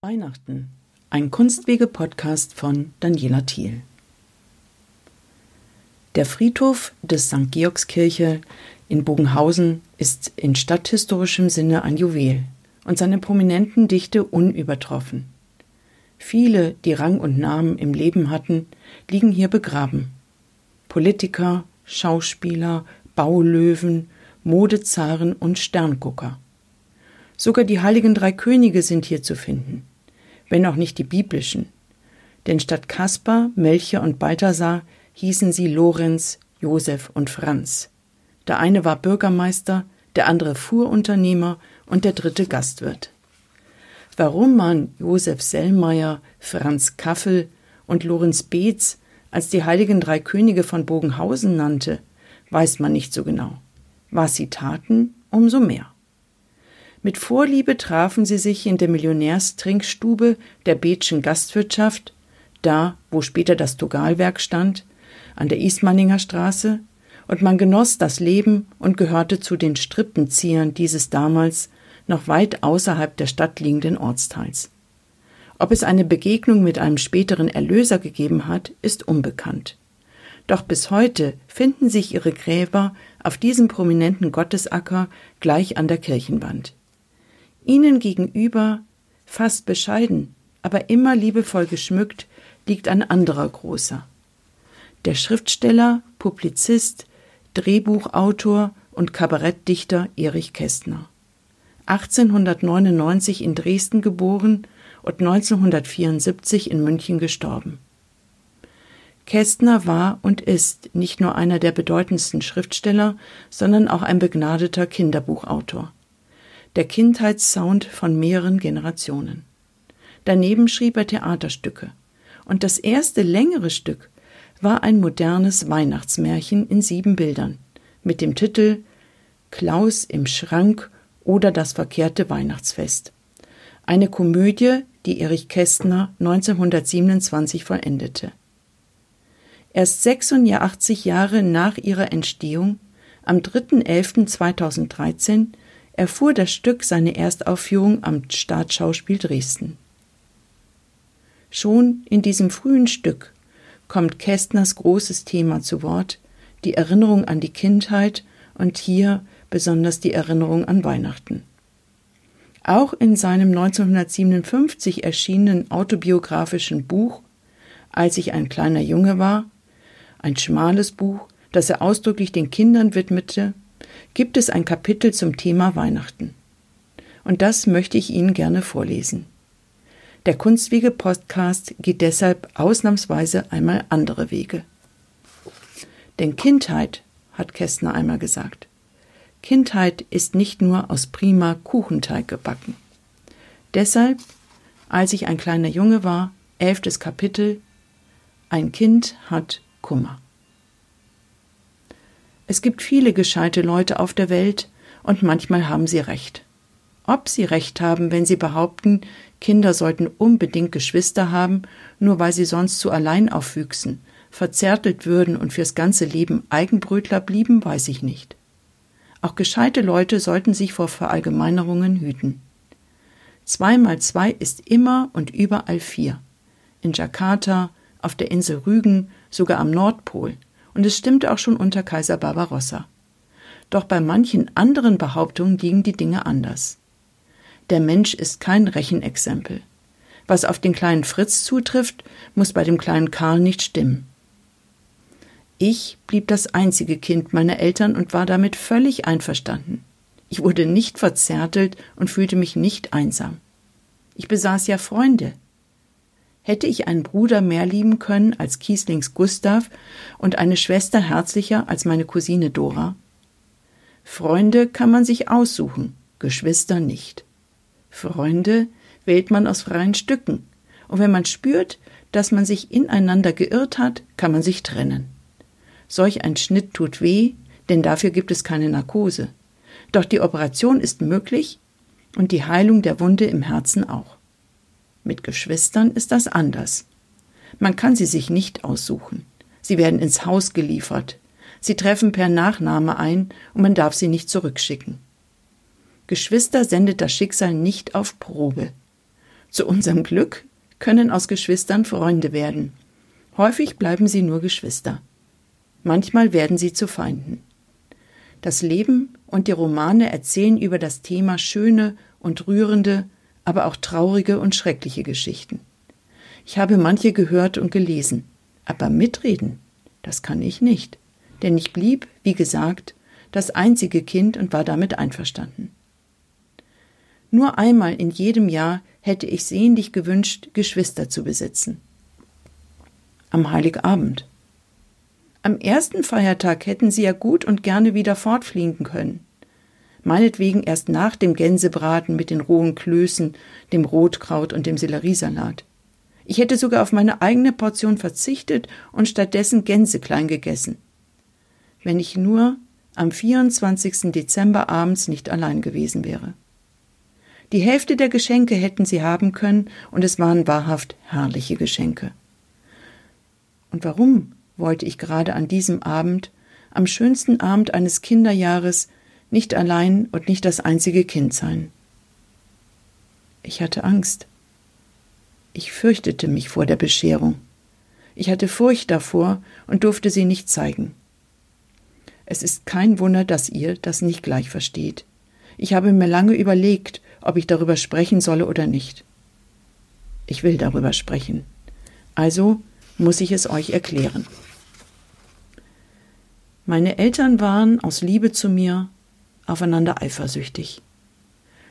Weihnachten, ein Kunstwege-Podcast von Daniela Thiel. Der Friedhof des St. Georgskirche in Bogenhausen ist in stadthistorischem Sinne ein Juwel und seine prominenten Dichte unübertroffen. Viele, die Rang und Namen im Leben hatten, liegen hier begraben. Politiker, Schauspieler, Baulöwen, Modezaren und Sterngucker. Sogar die heiligen drei Könige sind hier zu finden, wenn auch nicht die biblischen. Denn statt Kaspar, Melchior und Balthasar hießen sie Lorenz, Josef und Franz. Der eine war Bürgermeister, der andere Fuhrunternehmer und der dritte Gastwirt. Warum man Josef Sellmeier, Franz Kaffel und Lorenz Beetz als die heiligen drei Könige von Bogenhausen nannte, weiß man nicht so genau. Was sie taten, umso mehr. Mit Vorliebe trafen sie sich in der Millionärstrinkstube der Betschen Gastwirtschaft, da, wo später das Togalwerk stand, an der Ismaninger Straße, und man genoss das Leben und gehörte zu den Strippenziehern dieses damals noch weit außerhalb der Stadt liegenden Ortsteils. Ob es eine Begegnung mit einem späteren Erlöser gegeben hat, ist unbekannt. Doch bis heute finden sich ihre Gräber auf diesem prominenten Gottesacker gleich an der Kirchenwand. Ihnen gegenüber, fast bescheiden, aber immer liebevoll geschmückt, liegt ein anderer großer. Der Schriftsteller, Publizist, Drehbuchautor und Kabarettdichter Erich Kästner. 1899 in Dresden geboren und 1974 in München gestorben. Kästner war und ist nicht nur einer der bedeutendsten Schriftsteller, sondern auch ein begnadeter Kinderbuchautor. Der Kindheitssound von mehreren Generationen. Daneben schrieb er Theaterstücke. Und das erste längere Stück war ein modernes Weihnachtsmärchen in sieben Bildern mit dem Titel Klaus im Schrank oder das verkehrte Weihnachtsfest. Eine Komödie, die Erich Kästner 1927 vollendete. Erst 86 Jahre nach ihrer Entstehung, am 3.11.2013, erfuhr das Stück seine Erstaufführung am Staatsschauspiel Dresden. Schon in diesem frühen Stück kommt Kästners großes Thema zu Wort, die Erinnerung an die Kindheit und hier besonders die Erinnerung an Weihnachten. Auch in seinem 1957 erschienenen autobiografischen Buch Als ich ein kleiner Junge war, ein schmales Buch, das er ausdrücklich den Kindern widmete, gibt es ein Kapitel zum Thema Weihnachten. Und das möchte ich Ihnen gerne vorlesen. Der Kunstwege-Podcast geht deshalb ausnahmsweise einmal andere Wege. Denn Kindheit, hat Kästner einmal gesagt, Kindheit ist nicht nur aus prima Kuchenteig gebacken. Deshalb, als ich ein kleiner Junge war, elftes Kapitel, ein Kind hat Kummer. Es gibt viele gescheite Leute auf der Welt, und manchmal haben sie recht. Ob sie recht haben, wenn sie behaupten, Kinder sollten unbedingt Geschwister haben, nur weil sie sonst zu allein aufwüchsen, verzärtelt würden und fürs ganze Leben Eigenbrötler blieben, weiß ich nicht. Auch gescheite Leute sollten sich vor Verallgemeinerungen hüten. Zwei mal zwei ist immer und überall vier. In Jakarta, auf der Insel Rügen, sogar am Nordpol. Und es stimmte auch schon unter Kaiser Barbarossa. Doch bei manchen anderen Behauptungen liegen die Dinge anders. Der Mensch ist kein Rechenexempel. Was auf den kleinen Fritz zutrifft, muss bei dem kleinen Karl nicht stimmen. Ich blieb das einzige Kind meiner Eltern und war damit völlig einverstanden. Ich wurde nicht verzärtelt und fühlte mich nicht einsam. Ich besaß ja Freunde. Hätte ich einen Bruder mehr lieben können als Kieslings Gustav und eine Schwester herzlicher als meine Cousine Dora? Freunde kann man sich aussuchen, Geschwister nicht. Freunde wählt man aus freien Stücken, und wenn man spürt, dass man sich ineinander geirrt hat, kann man sich trennen. Solch ein Schnitt tut weh, denn dafür gibt es keine Narkose. Doch die Operation ist möglich und die Heilung der Wunde im Herzen auch. Mit Geschwistern ist das anders. Man kann sie sich nicht aussuchen. Sie werden ins Haus geliefert. Sie treffen per Nachname ein und man darf sie nicht zurückschicken. Geschwister sendet das Schicksal nicht auf Probe. Zu unserem Glück können aus Geschwistern Freunde werden. Häufig bleiben sie nur Geschwister. Manchmal werden sie zu Feinden. Das Leben und die Romane erzählen über das Thema schöne und rührende, aber auch traurige und schreckliche Geschichten. Ich habe manche gehört und gelesen, aber mitreden, das kann ich nicht, denn ich blieb, wie gesagt, das einzige Kind und war damit einverstanden. Nur einmal in jedem Jahr hätte ich sehnlich gewünscht, Geschwister zu besitzen. Am Heiligabend. Am ersten Feiertag hätten sie ja gut und gerne wieder fortfliegen können. Meinetwegen erst nach dem Gänsebraten mit den rohen Klößen, dem Rotkraut und dem Selleriesalat. Ich hätte sogar auf meine eigene Portion verzichtet und stattdessen Gänseklein gegessen. Wenn ich nur am 24. Dezember abends nicht allein gewesen wäre. Die Hälfte der Geschenke hätten sie haben können, und es waren wahrhaft herrliche Geschenke. Und warum wollte ich gerade an diesem Abend, am schönsten Abend eines Kinderjahres, nicht allein und nicht das einzige Kind sein? Ich hatte Angst. Ich fürchtete mich vor der Bescherung. Ich hatte Furcht davor und durfte sie nicht zeigen. Es ist kein Wunder, dass ihr das nicht gleich versteht. Ich habe mir lange überlegt, ob ich darüber sprechen solle oder nicht. Ich will darüber sprechen. Also muss ich es euch erklären. Meine Eltern waren aus Liebe zu mir aufeinander eifersüchtig.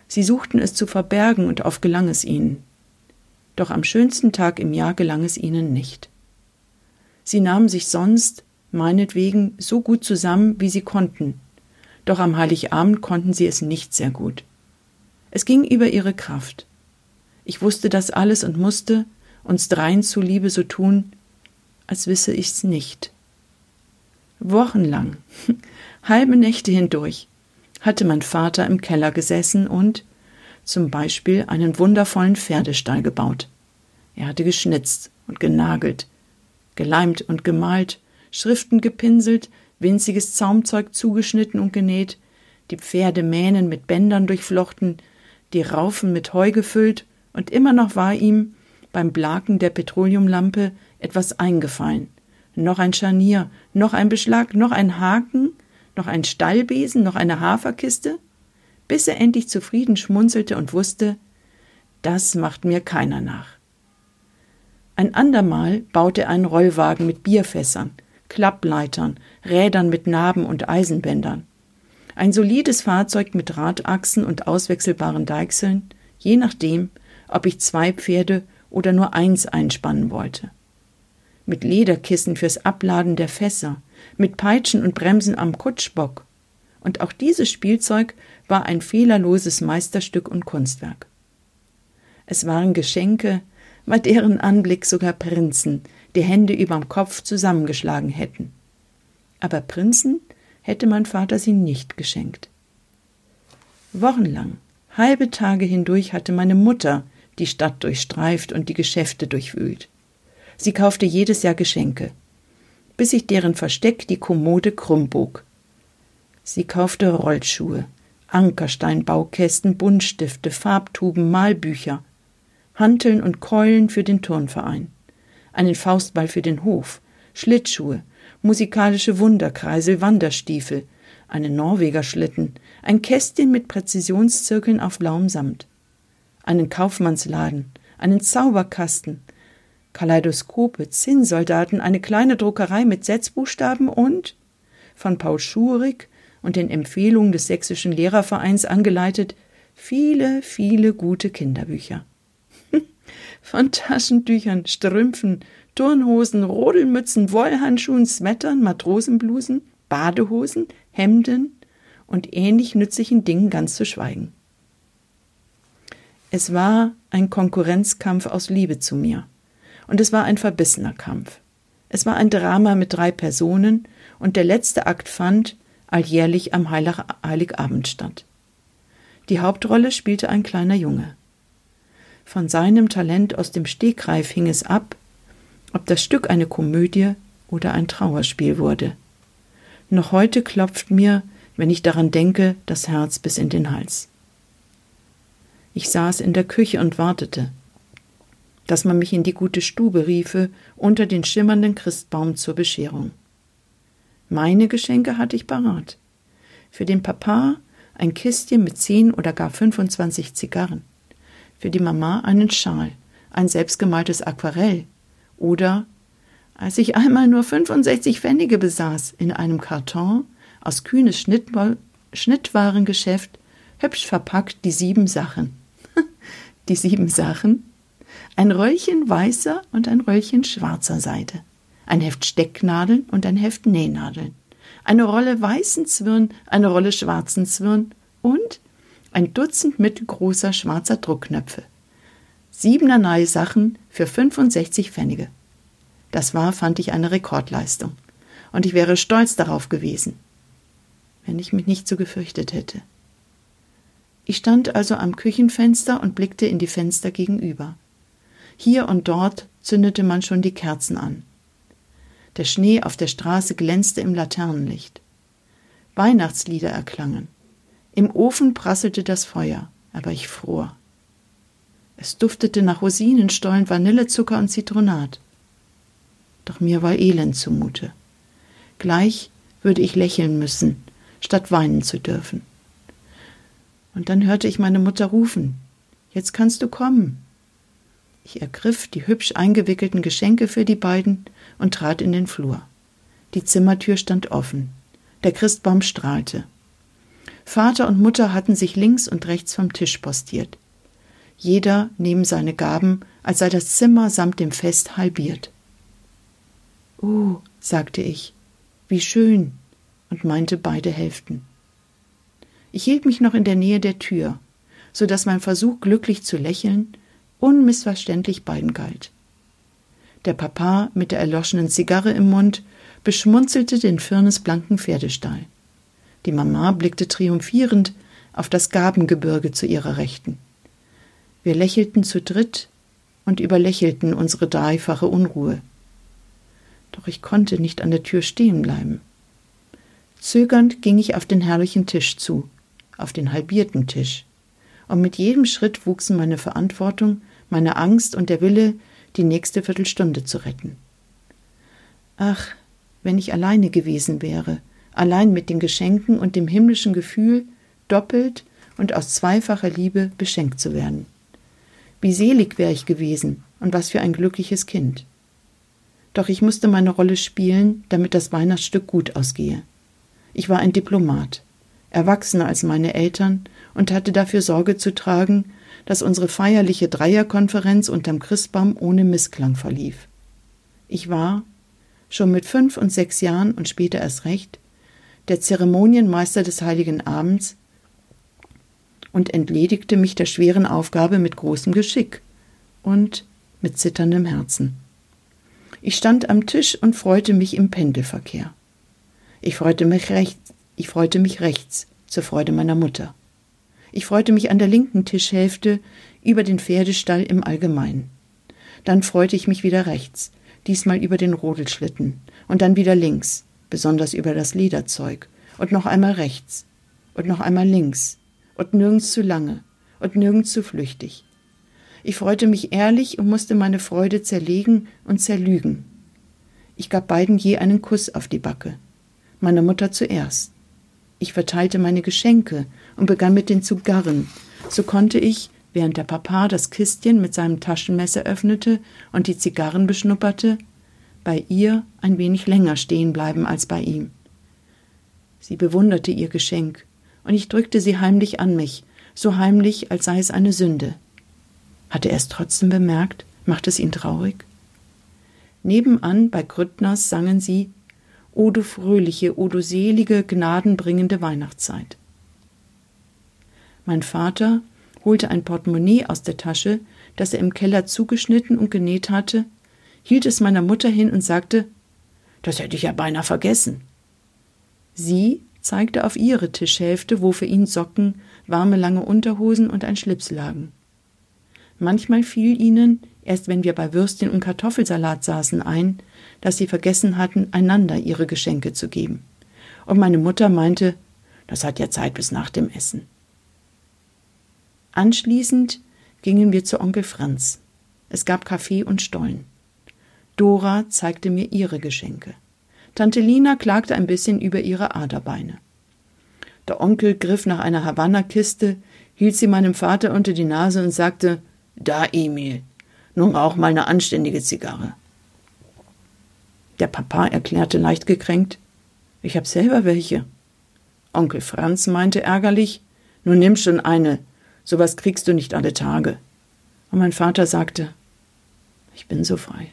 Sie suchten es zu verbergen und oft gelang es ihnen. Doch am schönsten Tag im Jahr gelang es ihnen nicht. Sie nahmen sich sonst, meinetwegen, so gut zusammen, wie sie konnten, doch am Heiligabend konnten sie es nicht sehr gut. Es ging über ihre Kraft. Ich wusste das alles und musste, uns dreien zuliebe, so tun, als wisse ich's nicht. Wochenlang, halbe Nächte hindurch, hatte mein Vater im Keller gesessen und zum Beispiel einen wundervollen Pferdestall gebaut. Er hatte geschnitzt und genagelt, geleimt und gemalt, Schriften gepinselt, winziges Zaumzeug zugeschnitten und genäht, die Pferde Mähnen mit Bändern durchflochten, die Raufen mit Heu gefüllt, und immer noch war ihm beim Blaken der Petroleumlampe etwas eingefallen. Noch ein Scharnier, noch ein Beschlag, noch ein Haken, noch ein Stallbesen, noch eine Haferkiste, bis er endlich zufrieden schmunzelte und wusste, das macht mir keiner nach. Ein andermal baute er einen Rollwagen mit Bierfässern, Klappleitern, Rädern mit Narben und Eisenbändern. Ein solides Fahrzeug mit Radachsen und auswechselbaren Deichseln, je nachdem, ob ich zwei Pferde oder nur eins einspannen wollte. Mit Lederkissen fürs Abladen der Fässer, mit Peitschen und Bremsen am Kutschbock. Und auch dieses Spielzeug war ein fehlerloses Meisterstück und Kunstwerk. Es waren Geschenke, bei deren Anblick sogar Prinzen die Hände überm Kopf zusammengeschlagen hätten. Aber Prinzen hätte mein Vater sie nicht geschenkt. Wochenlang, halbe Tage hindurch hatte meine Mutter die Stadt durchstreift und die Geschäfte durchwühlt. Sie kaufte jedes Jahr Geschenke, bis sich deren Versteck die Kommode krumm bog. Sie kaufte Rollschuhe, Ankersteinbaukästen, Buntstifte, Farbtuben, Malbücher, Hanteln und Keulen für den Turnverein, einen Faustball für den Hof, Schlittschuhe, musikalische Wunderkreisel, Wanderstiefel, einen Norwegerschlitten, ein Kästchen mit Präzisionszirkeln auf blauem Samt, einen Kaufmannsladen, einen Zauberkasten, Kaleidoskope, Zinnsoldaten, eine kleine Druckerei mit Setzbuchstaben und von Paul Schurig und den Empfehlungen des Sächsischen Lehrervereins angeleitet viele, viele gute Kinderbücher. von Taschentüchern, Strümpfen, Turnhosen, Rodelmützen, Wollhandschuhen, Sweatern, Matrosenblusen, Badehosen, Hemden und ähnlich nützlichen Dingen ganz zu schweigen. Es war ein Konkurrenzkampf aus Liebe zu mir. Und es war ein verbissener Kampf. Es war ein Drama mit drei Personen und der letzte Akt fand alljährlich am Heiligabend statt. Die Hauptrolle spielte ein kleiner Junge. Von seinem Talent aus dem Stegreif hing es ab, ob das Stück eine Komödie oder ein Trauerspiel wurde. Noch heute klopft mir, wenn ich daran denke, das Herz bis in den Hals. Ich saß in der Küche und wartete, dass man mich in die gute Stube riefe unter den schimmernden Christbaum zur Bescherung. Meine Geschenke hatte ich parat. Für den Papa ein Kistchen mit zehn oder gar 25 Zigarren. Für die Mama einen Schal, ein selbstgemaltes Aquarell oder als ich einmal nur 65 Pfennige besaß, in einem Karton aus kühnes Schnittwarengeschäft, hübsch verpackt die sieben Sachen. die sieben Sachen? Ein Röllchen weißer und ein Röllchen schwarzer Seide. Ein Heft Stecknadeln und ein Heft Nähnadeln. Eine Rolle weißen Zwirn, eine Rolle schwarzen Zwirn und ein Dutzend mittelgroßer schwarzer Druckknöpfe. Siebenerlei Sachen für 65 Pfennige. Das war, fand ich, eine Rekordleistung. Und ich wäre stolz darauf gewesen, wenn ich mich nicht so gefürchtet hätte. Ich stand also am Küchenfenster und blickte in die Fenster gegenüber. Hier und dort zündete man schon die Kerzen an. Der Schnee auf der Straße glänzte im Laternenlicht. Weihnachtslieder erklangen. Im Ofen prasselte das Feuer, aber ich fror. Es duftete nach Rosinenstollen, Vanillezucker und Zitronat doch mir war elend zumute. Gleich würde ich lächeln müssen, statt weinen zu dürfen. Und dann hörte ich meine Mutter rufen Jetzt kannst du kommen. Ich ergriff die hübsch eingewickelten Geschenke für die beiden und trat in den Flur. Die Zimmertür stand offen. Der Christbaum strahlte. Vater und Mutter hatten sich links und rechts vom Tisch postiert. Jeder neben seine Gaben, als sei das Zimmer samt dem Fest halbiert. Oh, sagte ich, wie schön, und meinte beide Hälften. Ich hielt mich noch in der Nähe der Tür, so dass mein Versuch, glücklich zu lächeln, unmissverständlich beiden galt. Der Papa mit der erloschenen Zigarre im Mund beschmunzelte den firnesblanken Pferdestall. Die Mama blickte triumphierend auf das Gabengebirge zu ihrer Rechten. Wir lächelten zu dritt und überlächelten unsere dreifache Unruhe doch ich konnte nicht an der Tür stehen bleiben. Zögernd ging ich auf den herrlichen Tisch zu, auf den halbierten Tisch, und mit jedem Schritt wuchsen meine Verantwortung, meine Angst und der Wille, die nächste Viertelstunde zu retten. Ach, wenn ich alleine gewesen wäre, allein mit den Geschenken und dem himmlischen Gefühl, doppelt und aus zweifacher Liebe beschenkt zu werden. Wie selig wäre ich gewesen und was für ein glückliches Kind. Doch ich musste meine Rolle spielen, damit das Weihnachtsstück gut ausgehe. Ich war ein Diplomat, erwachsener als meine Eltern und hatte dafür Sorge zu tragen, dass unsere feierliche Dreierkonferenz unterm Christbaum ohne Missklang verlief. Ich war, schon mit fünf und sechs Jahren und später erst recht, der Zeremonienmeister des Heiligen Abends und entledigte mich der schweren Aufgabe mit großem Geschick und mit zitterndem Herzen. Ich stand am Tisch und freute mich im Pendelverkehr. Ich freute mich rechts, ich freute mich rechts, zur Freude meiner Mutter. Ich freute mich an der linken Tischhälfte über den Pferdestall im Allgemeinen. Dann freute ich mich wieder rechts, diesmal über den Rodelschlitten, und dann wieder links, besonders über das Lederzeug, und noch einmal rechts, und noch einmal links, und nirgends zu lange, und nirgends zu flüchtig. Ich freute mich ehrlich und musste meine Freude zerlegen und zerlügen. Ich gab beiden je einen Kuss auf die Backe. Meiner Mutter zuerst. Ich verteilte meine Geschenke und begann mit den Zigarren. So konnte ich, während der Papa das Kistchen mit seinem Taschenmesser öffnete und die Zigarren beschnupperte, bei ihr ein wenig länger stehen bleiben als bei ihm. Sie bewunderte ihr Geschenk, und ich drückte sie heimlich an mich, so heimlich, als sei es eine Sünde. Hatte er es trotzdem bemerkt? Macht es ihn traurig? Nebenan bei Grüttners sangen sie O du fröhliche, o du selige, gnadenbringende Weihnachtszeit. Mein Vater holte ein Portemonnaie aus der Tasche, das er im Keller zugeschnitten und genäht hatte, hielt es meiner Mutter hin und sagte Das hätte ich ja beinahe vergessen. Sie zeigte auf ihre Tischhälfte, wo für ihn Socken, warme lange Unterhosen und ein Schlips lagen. Manchmal fiel ihnen, erst wenn wir bei Würstchen und Kartoffelsalat saßen, ein, dass sie vergessen hatten, einander ihre Geschenke zu geben. und meine Mutter meinte, das hat ja Zeit bis nach dem Essen. Anschließend gingen wir zu Onkel Franz. Es gab Kaffee und Stollen. Dora zeigte mir ihre Geschenke. Tante Lina klagte ein bisschen über ihre Aderbeine. Der Onkel griff nach einer Havanna-Kiste, hielt sie meinem Vater unter die Nase und sagte: Da, Emil, nun rauch mal eine anständige Zigarre. Der Papa erklärte leicht gekränkt: Ich hab selber welche. Onkel Franz meinte ärgerlich: Nun nimm schon eine, sowas kriegst du nicht alle Tage. Und mein Vater sagte: Ich bin so frei.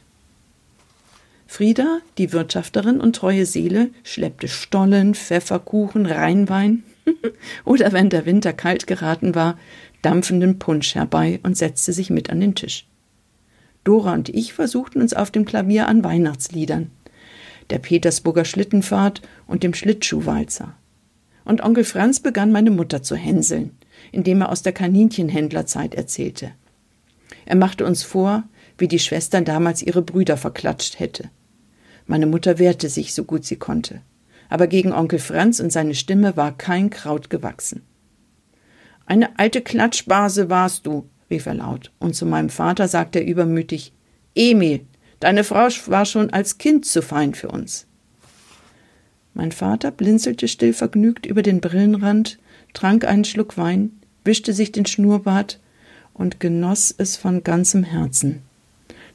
Frieda, die Wirtschafterin und treue Seele, schleppte Stollen, Pfefferkuchen, Rheinwein oder wenn der Winter kalt geraten war, dampfenden Punsch herbei und setzte sich mit an den Tisch. Dora und ich versuchten uns auf dem Klavier an Weihnachtsliedern, der Petersburger Schlittenfahrt und dem Schlittschuhwalzer. Und Onkel Franz begann meine Mutter zu hänseln, indem er aus der Kaninchenhändlerzeit erzählte. Er machte uns vor, wie die Schwester damals ihre Brüder verklatscht hätte. Meine Mutter wehrte sich, so gut sie konnte. Aber gegen Onkel Franz und seine Stimme war kein Kraut gewachsen. Eine alte Klatschbase warst du, rief er laut, und zu meinem Vater sagte er übermütig Emil, deine Frau war schon als Kind zu fein für uns. Mein Vater blinzelte still vergnügt über den Brillenrand, trank einen Schluck Wein, wischte sich den Schnurrbart und genoss es von ganzem Herzen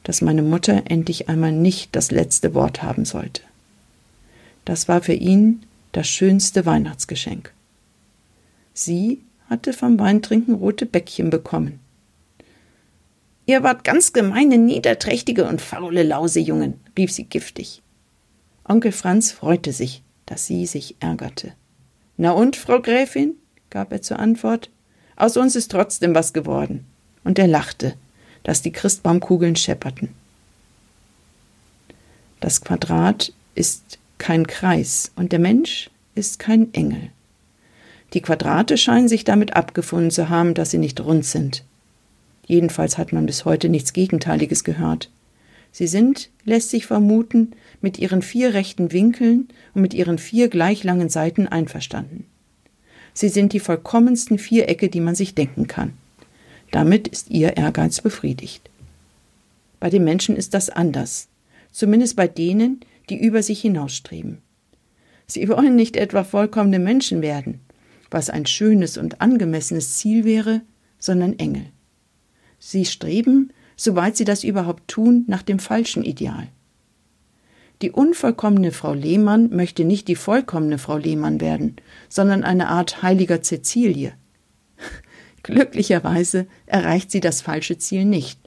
dass meine Mutter endlich einmal nicht das letzte Wort haben sollte. Das war für ihn das schönste Weihnachtsgeschenk. Sie hatte vom Weintrinken rote Bäckchen bekommen. Ihr wart ganz gemeine, niederträchtige und faule Lausejungen, rief sie giftig. Onkel Franz freute sich, dass sie sich ärgerte. Na und, Frau Gräfin? gab er zur Antwort. Aus uns ist trotzdem was geworden. Und er lachte, dass die Christbaumkugeln schepperten. Das Quadrat ist kein Kreis und der Mensch ist kein Engel. Die Quadrate scheinen sich damit abgefunden zu haben, dass sie nicht rund sind. Jedenfalls hat man bis heute nichts Gegenteiliges gehört. Sie sind, lässt sich vermuten, mit ihren vier rechten Winkeln und mit ihren vier gleich langen Seiten einverstanden. Sie sind die vollkommensten Vierecke, die man sich denken kann. Damit ist ihr Ehrgeiz befriedigt. Bei den Menschen ist das anders, zumindest bei denen, die über sich hinausstreben. Sie wollen nicht etwa vollkommene Menschen werden, was ein schönes und angemessenes Ziel wäre, sondern Engel. Sie streben, soweit sie das überhaupt tun, nach dem falschen Ideal. Die unvollkommene Frau Lehmann möchte nicht die vollkommene Frau Lehmann werden, sondern eine Art heiliger Cäcilie. Glücklicherweise erreicht sie das falsche Ziel nicht,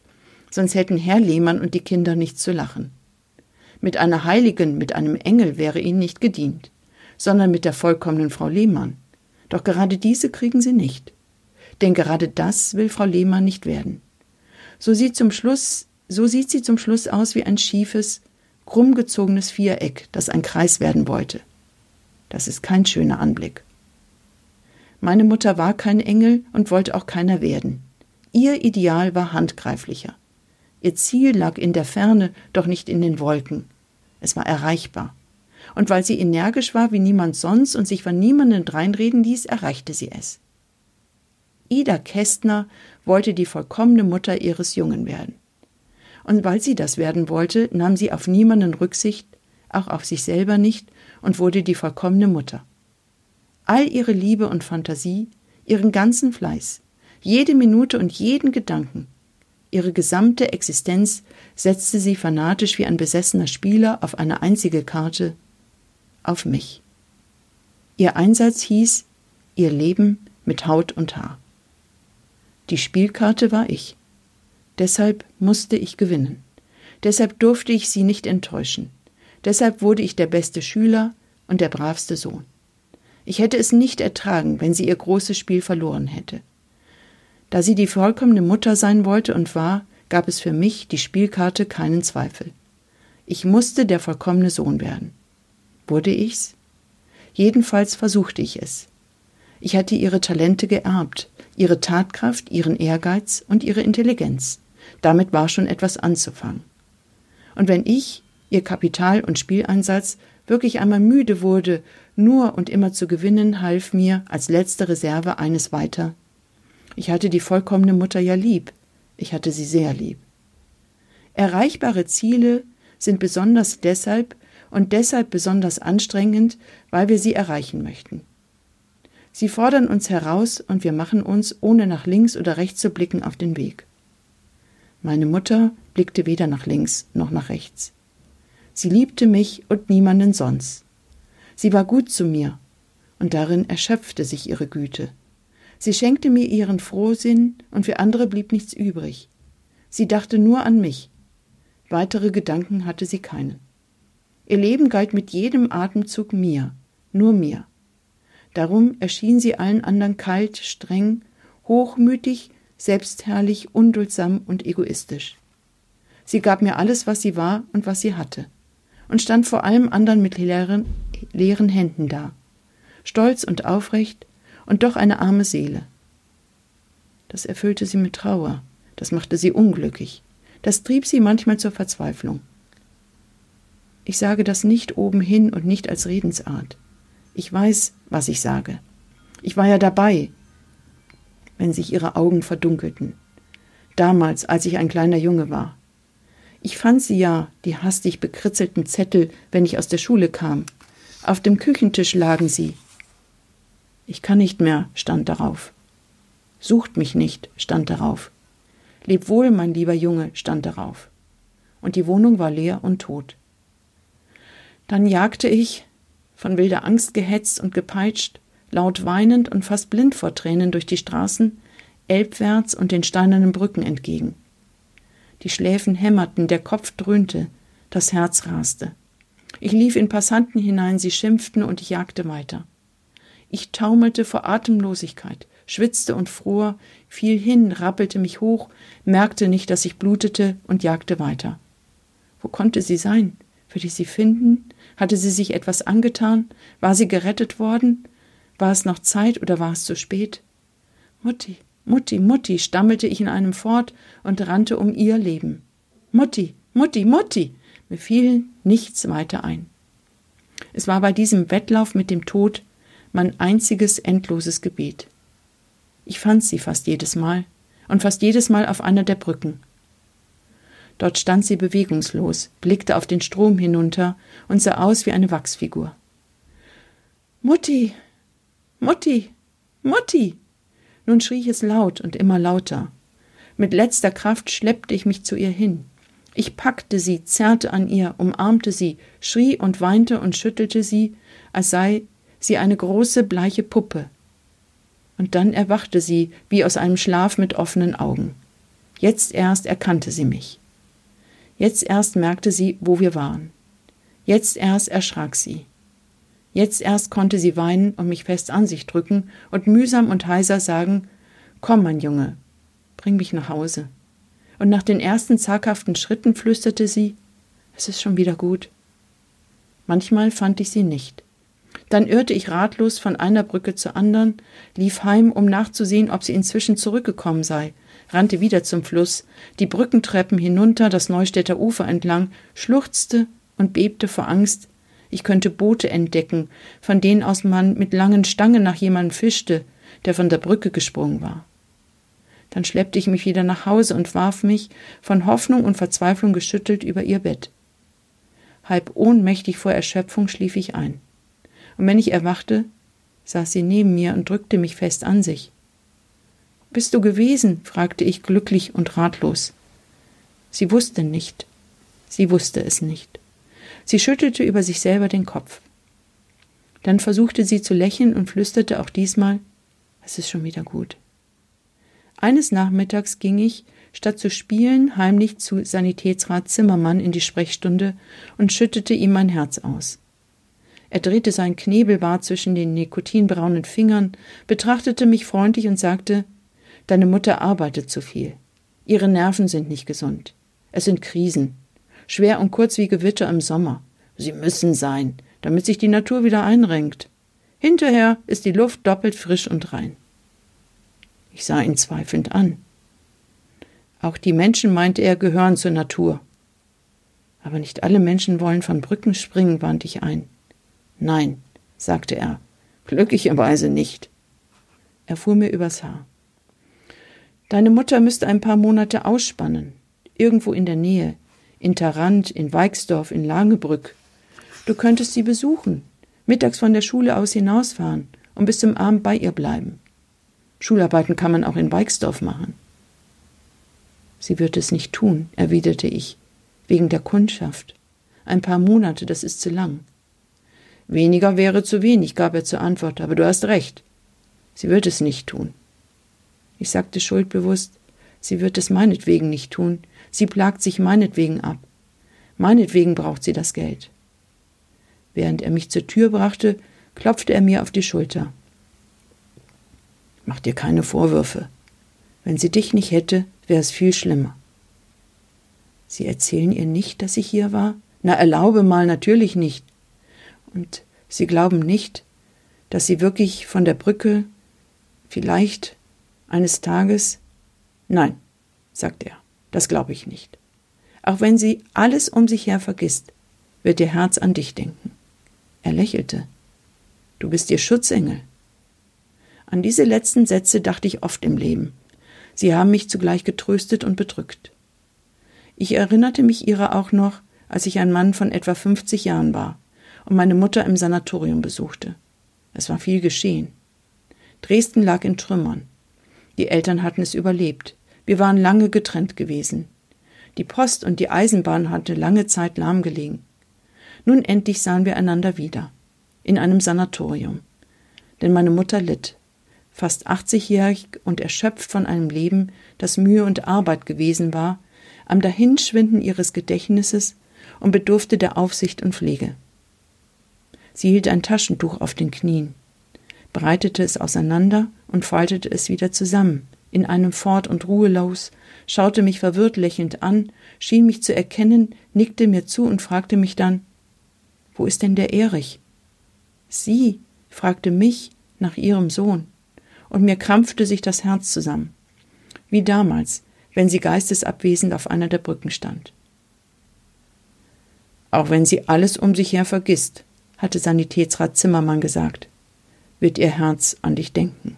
sonst hätten Herr Lehmann und die Kinder nichts zu lachen. Mit einer Heiligen, mit einem Engel wäre ihnen nicht gedient, sondern mit der vollkommenen Frau Lehmann. Doch gerade diese kriegen sie nicht. Denn gerade das will Frau Lehmann nicht werden. So sieht zum Schluss, so sieht sie zum Schluss aus wie ein schiefes, krummgezogenes Viereck, das ein Kreis werden wollte. Das ist kein schöner Anblick. Meine Mutter war kein Engel und wollte auch keiner werden. Ihr Ideal war handgreiflicher. Ihr Ziel lag in der Ferne, doch nicht in den Wolken. Es war erreichbar. Und weil sie energisch war wie niemand sonst und sich von niemandem dreinreden ließ, erreichte sie es. Ida Kästner wollte die vollkommene Mutter ihres Jungen werden. Und weil sie das werden wollte, nahm sie auf niemanden Rücksicht, auch auf sich selber nicht, und wurde die vollkommene Mutter all ihre Liebe und Fantasie, ihren ganzen Fleiß, jede Minute und jeden Gedanken, ihre gesamte Existenz setzte sie fanatisch wie ein besessener Spieler auf eine einzige Karte auf mich. Ihr Einsatz hieß ihr Leben mit Haut und Haar. Die Spielkarte war ich. Deshalb musste ich gewinnen. Deshalb durfte ich sie nicht enttäuschen. Deshalb wurde ich der beste Schüler und der bravste Sohn. Ich hätte es nicht ertragen, wenn sie ihr großes Spiel verloren hätte. Da sie die vollkommene Mutter sein wollte und war, gab es für mich die Spielkarte keinen Zweifel. Ich musste der vollkommene Sohn werden. Wurde ich's? Jedenfalls versuchte ich es. Ich hatte ihre Talente geerbt, ihre Tatkraft, ihren Ehrgeiz und ihre Intelligenz. Damit war schon etwas anzufangen. Und wenn ich, ihr Kapital und Spieleinsatz, wirklich einmal müde wurde, nur und immer zu gewinnen, half mir als letzte Reserve eines weiter. Ich hatte die vollkommene Mutter ja lieb. Ich hatte sie sehr lieb. Erreichbare Ziele sind besonders deshalb und deshalb besonders anstrengend, weil wir sie erreichen möchten. Sie fordern uns heraus und wir machen uns, ohne nach links oder rechts zu blicken, auf den Weg. Meine Mutter blickte weder nach links noch nach rechts. Sie liebte mich und niemanden sonst. Sie war gut zu mir, und darin erschöpfte sich ihre Güte. Sie schenkte mir ihren Frohsinn, und für andere blieb nichts übrig. Sie dachte nur an mich. Weitere Gedanken hatte sie keinen. Ihr Leben galt mit jedem Atemzug mir, nur mir. Darum erschien sie allen anderen kalt, streng, hochmütig, selbstherrlich, unduldsam und egoistisch. Sie gab mir alles, was sie war und was sie hatte, und stand vor allem anderen mit leeren, leeren Händen da, stolz und aufrecht und doch eine arme Seele. Das erfüllte sie mit Trauer, das machte sie unglücklich, das trieb sie manchmal zur Verzweiflung. Ich sage das nicht oben hin und nicht als Redensart. Ich weiß, was ich sage. Ich war ja dabei, wenn sich ihre Augen verdunkelten. Damals, als ich ein kleiner Junge war. Ich fand sie ja, die hastig bekritzelten Zettel, wenn ich aus der Schule kam. Auf dem Küchentisch lagen sie. Ich kann nicht mehr, stand darauf. Sucht mich nicht, stand darauf. Leb wohl, mein lieber Junge, stand darauf. Und die Wohnung war leer und tot. Dann jagte ich, von wilder Angst gehetzt und gepeitscht, laut weinend und fast blind vor Tränen durch die Straßen, elbwärts und den steinernen Brücken entgegen. Die Schläfen hämmerten, der Kopf dröhnte, das Herz raste. Ich lief in Passanten hinein, sie schimpften und ich jagte weiter. Ich taumelte vor Atemlosigkeit, schwitzte und fror, fiel hin, rappelte mich hoch, merkte nicht, dass ich blutete und jagte weiter. Wo konnte sie sein? Würde ich sie finden? Hatte sie sich etwas angetan? War sie gerettet worden? War es noch Zeit oder war es zu spät? Mutti, Mutti, Mutti, stammelte ich in einem fort und rannte um ihr Leben. Mutti, Mutti, Mutti. Mir fiel nichts weiter ein. Es war bei diesem Wettlauf mit dem Tod mein einziges endloses Gebet. Ich fand sie fast jedes Mal und fast jedes Mal auf einer der Brücken. Dort stand sie bewegungslos, blickte auf den Strom hinunter und sah aus wie eine Wachsfigur. Mutti, Mutti, Mutti. Nun schrie ich es laut und immer lauter. Mit letzter Kraft schleppte ich mich zu ihr hin. Ich packte sie, zerrte an ihr, umarmte sie, schrie und weinte und schüttelte sie, als sei sie eine große bleiche Puppe. Und dann erwachte sie wie aus einem Schlaf mit offenen Augen. Jetzt erst erkannte sie mich. Jetzt erst merkte sie, wo wir waren. Jetzt erst erschrak sie. Jetzt erst konnte sie weinen und mich fest an sich drücken und mühsam und heiser sagen Komm, mein Junge, bring mich nach Hause. Und nach den ersten zaghaften Schritten flüsterte sie Es ist schon wieder gut. Manchmal fand ich sie nicht. Dann irrte ich ratlos von einer Brücke zur anderen, lief heim, um nachzusehen, ob sie inzwischen zurückgekommen sei, rannte wieder zum Fluss, die Brückentreppen hinunter, das Neustädter Ufer entlang, schluchzte und bebte vor Angst, ich könnte Boote entdecken, von denen aus man mit langen Stangen nach jemandem fischte, der von der Brücke gesprungen war. Dann schleppte ich mich wieder nach Hause und warf mich, von Hoffnung und Verzweiflung geschüttelt, über ihr Bett. Halb ohnmächtig vor Erschöpfung schlief ich ein. Und wenn ich erwachte, saß sie neben mir und drückte mich fest an sich. Bist du gewesen? fragte ich glücklich und ratlos. Sie wusste nicht. Sie wusste es nicht. Sie schüttelte über sich selber den Kopf. Dann versuchte sie zu lächeln und flüsterte auch diesmal Es ist schon wieder gut. Eines Nachmittags ging ich, statt zu spielen, heimlich zu Sanitätsrat Zimmermann in die Sprechstunde und schüttete ihm mein Herz aus. Er drehte sein Knebelbart zwischen den nikotinbraunen Fingern, betrachtete mich freundlich und sagte Deine Mutter arbeitet zu viel. Ihre Nerven sind nicht gesund. Es sind Krisen. Schwer und kurz wie Gewitter im Sommer. Sie müssen sein, damit sich die Natur wieder einrenkt. Hinterher ist die Luft doppelt frisch und rein. Ich sah ihn zweifelnd an. Auch die Menschen, meinte er, gehören zur Natur. Aber nicht alle Menschen wollen von Brücken springen, wandte ich ein. Nein, sagte er, glücklicherweise nicht. Er fuhr mir übers Haar. Deine Mutter müsste ein paar Monate ausspannen, irgendwo in der Nähe, in Tarant, in Weixdorf, in Langebrück. Du könntest sie besuchen, mittags von der Schule aus hinausfahren und bis zum Abend bei ihr bleiben. Schularbeiten kann man auch in Weixdorf machen. Sie wird es nicht tun, erwiderte ich, wegen der Kundschaft. Ein paar Monate, das ist zu lang. Weniger wäre zu wenig, gab er zur Antwort, aber du hast recht. Sie wird es nicht tun. Ich sagte schuldbewusst, sie wird es meinetwegen nicht tun, sie plagt sich meinetwegen ab. Meinetwegen braucht sie das Geld. Während er mich zur Tür brachte, klopfte er mir auf die Schulter. Mach dir keine Vorwürfe. Wenn sie dich nicht hätte, wäre es viel schlimmer. Sie erzählen ihr nicht, dass ich hier war? Na, erlaube mal, natürlich nicht. Und Sie glauben nicht, dass Sie wirklich von der Brücke vielleicht eines Tages. Nein, sagt er, das glaube ich nicht. Auch wenn sie alles um sich her vergisst, wird ihr Herz an dich denken. Er lächelte. Du bist ihr Schutzengel. An diese letzten Sätze dachte ich oft im Leben. Sie haben mich zugleich getröstet und bedrückt. Ich erinnerte mich ihrer auch noch, als ich ein Mann von etwa 50 Jahren war und meine Mutter im Sanatorium besuchte. Es war viel geschehen. Dresden lag in Trümmern. Die Eltern hatten es überlebt. Wir waren lange getrennt gewesen. Die Post und die Eisenbahn hatte lange Zeit lahmgelegen. Nun endlich sahen wir einander wieder. In einem Sanatorium. Denn meine Mutter litt. Fast 80-jährig und erschöpft von einem Leben, das Mühe und Arbeit gewesen war, am Dahinschwinden ihres Gedächtnisses und bedurfte der Aufsicht und Pflege. Sie hielt ein Taschentuch auf den Knien, breitete es auseinander und faltete es wieder zusammen, in einem Fort und Ruhelos, schaute mich verwirrt lächelnd an, schien mich zu erkennen, nickte mir zu und fragte mich dann Wo ist denn der Erich? Sie fragte mich nach ihrem Sohn, und mir krampfte sich das Herz zusammen, wie damals, wenn sie geistesabwesend auf einer der Brücken stand. Auch wenn sie alles um sich her vergisst, hatte Sanitätsrat Zimmermann gesagt, wird ihr Herz an dich denken.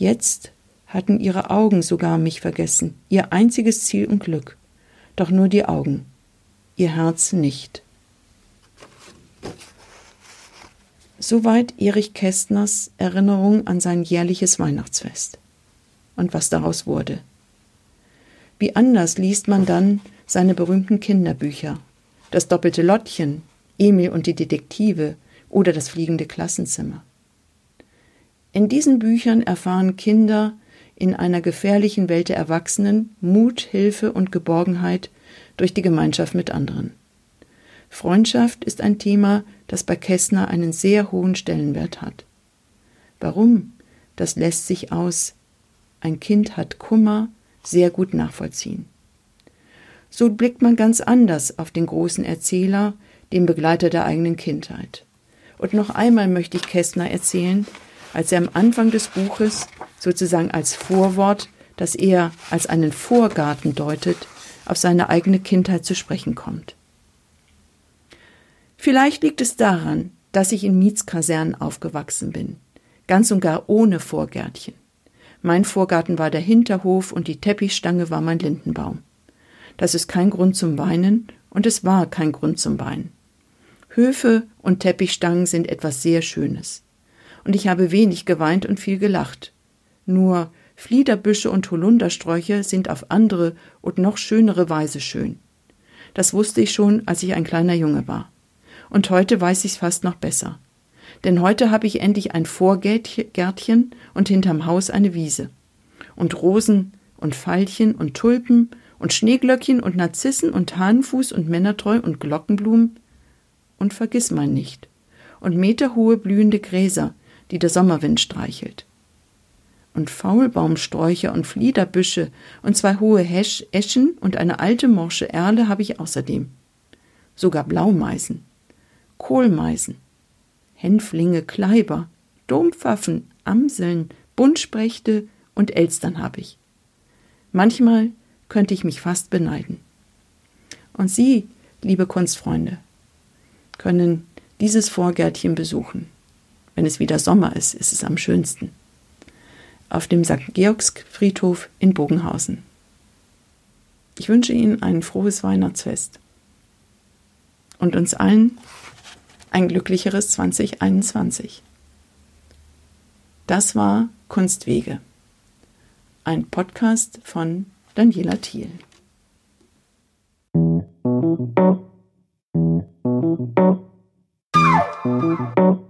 Jetzt hatten ihre Augen sogar mich vergessen, ihr einziges Ziel und Glück, doch nur die Augen, ihr Herz nicht. Soweit Erich Kästners Erinnerung an sein jährliches Weihnachtsfest. Und was daraus wurde. Wie anders liest man dann seine berühmten Kinderbücher. Das doppelte Lottchen, Emil und die Detektive oder das fliegende Klassenzimmer. In diesen Büchern erfahren Kinder in einer gefährlichen Welt der Erwachsenen Mut, Hilfe und Geborgenheit durch die Gemeinschaft mit anderen. Freundschaft ist ein Thema, das bei Kästner einen sehr hohen Stellenwert hat. Warum? Das lässt sich aus ein Kind hat Kummer sehr gut nachvollziehen. So blickt man ganz anders auf den großen Erzähler, dem Begleiter der eigenen Kindheit. Und noch einmal möchte ich Kästner erzählen, als er am Anfang des Buches, sozusagen als Vorwort, das er als einen Vorgarten deutet, auf seine eigene Kindheit zu sprechen kommt. Vielleicht liegt es daran, dass ich in Mietskasernen aufgewachsen bin, ganz und gar ohne Vorgärtchen. Mein Vorgarten war der Hinterhof und die Teppichstange war mein Lindenbaum. Das ist kein Grund zum Weinen und es war kein Grund zum Weinen. Höfe und Teppichstangen sind etwas sehr Schönes. Und ich habe wenig geweint und viel gelacht. Nur Fliederbüsche und Holundersträucher sind auf andere und noch schönere Weise schön. Das wusste ich schon, als ich ein kleiner Junge war. Und heute weiß ich's fast noch besser. Denn heute habe ich endlich ein Vorgärtchen und hinterm Haus eine Wiese. Und Rosen und Veilchen und Tulpen und Schneeglöckchen und Narzissen und Hahnenfuß und Männertreu und Glockenblumen und vergiss mal nicht und meterhohe blühende Gräser, die der Sommerwind streichelt. Und Faulbaumsträucher und Fliederbüsche und zwei hohe Hesch Eschen und eine alte morsche Erle habe ich außerdem. Sogar Blaumeisen, Kohlmeisen, Hänflinge, Kleiber, Dompfaffen, Amseln, Buntsprechte und Elstern habe ich. Manchmal könnte ich mich fast beneiden. Und Sie, liebe Kunstfreunde, können dieses Vorgärtchen besuchen. Wenn es wieder Sommer ist, ist es am schönsten. Auf dem St. Georgsfriedhof in Bogenhausen. Ich wünsche Ihnen ein frohes Weihnachtsfest und uns allen ein glücklicheres 2021. Das war Kunstwege, ein Podcast von Daniela Thiel. Musik